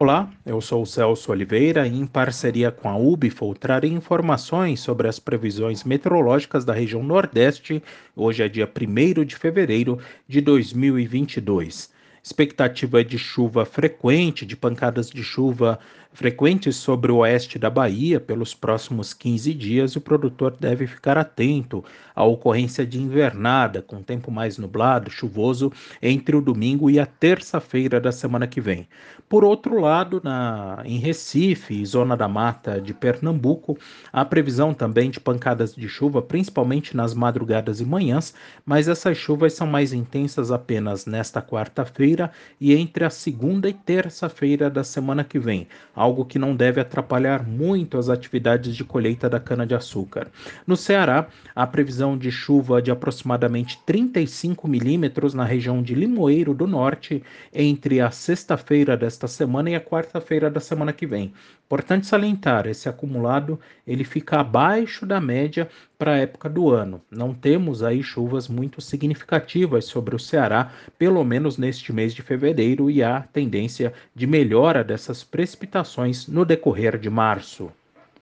Olá, eu sou Celso Oliveira e, em parceria com a UBFOL, trarei informações sobre as previsões meteorológicas da região Nordeste. Hoje é dia 1 de fevereiro de 2022. Expectativa de chuva frequente, de pancadas de chuva frequentes sobre o oeste da Bahia pelos próximos 15 dias. O produtor deve ficar atento à ocorrência de invernada, com tempo mais nublado, chuvoso, entre o domingo e a terça-feira da semana que vem. Por outro lado, na, em Recife, zona da mata de Pernambuco, há previsão também de pancadas de chuva, principalmente nas madrugadas e manhãs, mas essas chuvas são mais intensas apenas nesta quarta-feira quinta-feira e entre a segunda e terça-feira da semana que vem, algo que não deve atrapalhar muito as atividades de colheita da cana-de-açúcar. No Ceará, há previsão de chuva de aproximadamente 35 milímetros na região de Limoeiro do Norte entre a sexta-feira desta semana e a quarta-feira da semana que vem. Importante salientar, esse acumulado ele fica abaixo da média para a época do ano. Não temos aí chuvas muito significativas sobre o Ceará, pelo menos neste mês de fevereiro, e há tendência de melhora dessas precipitações no decorrer de março.